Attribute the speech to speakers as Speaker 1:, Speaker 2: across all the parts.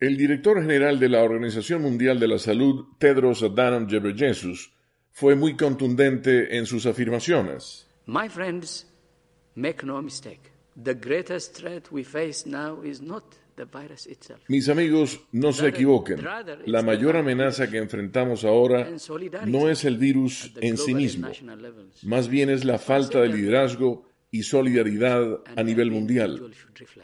Speaker 1: El director general de la Organización Mundial de la Salud, Tedros Adhanom Ghebreyesus, fue muy contundente en sus afirmaciones.
Speaker 2: My friends, make no mistake. The greatest threat we face now is not the virus itself.
Speaker 1: Mis amigos, no se equivoquen. La mayor amenaza que enfrentamos ahora no es el virus en sí mismo. Más bien es la falta de liderazgo y solidaridad a nivel mundial.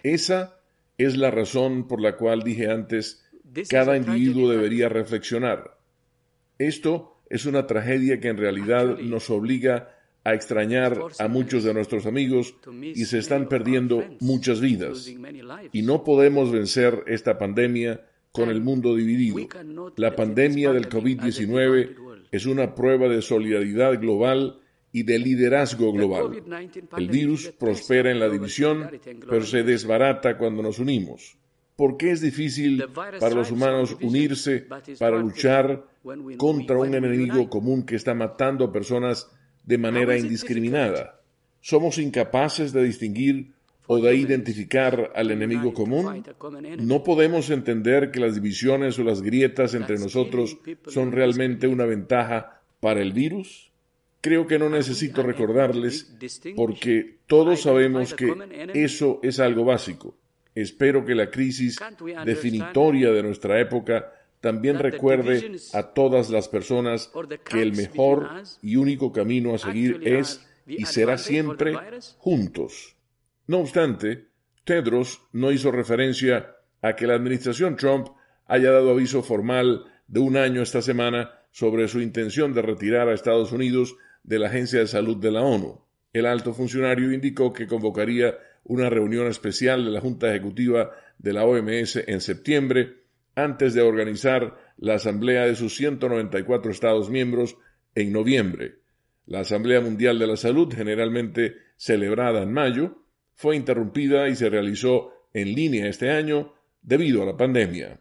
Speaker 1: Esa es la razón por la cual dije antes, cada individuo debería reflexionar. Esto es una tragedia que en realidad nos obliga a extrañar a muchos de nuestros amigos y se están perdiendo muchas vidas. Y no podemos vencer esta pandemia con el mundo dividido. La pandemia del COVID-19 es una prueba de solidaridad global y de liderazgo global. El virus prospera en la división, pero se desbarata cuando nos unimos. ¿Por qué es difícil para los humanos unirse para luchar contra un enemigo común que está matando a personas de manera indiscriminada? ¿Somos incapaces de distinguir o de identificar al enemigo común? ¿No podemos entender que las divisiones o las grietas entre nosotros son realmente una ventaja para el virus? Creo que no necesito recordarles porque todos sabemos que eso es algo básico. Espero que la crisis definitoria de nuestra época también recuerde a todas las personas que el mejor y único camino a seguir es y será siempre juntos. No obstante, Tedros no hizo referencia a que la administración Trump haya dado aviso formal de un año esta semana sobre su intención de retirar a Estados Unidos de la Agencia de Salud de la ONU. El alto funcionario indicó que convocaría una reunión especial de la Junta Ejecutiva de la OMS en septiembre, antes de organizar la Asamblea de sus 194 Estados miembros en noviembre. La Asamblea Mundial de la Salud, generalmente celebrada en mayo, fue interrumpida y se realizó en línea este año debido a la pandemia.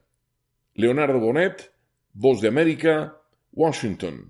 Speaker 1: Leonardo Bonet, Voz de América, Washington.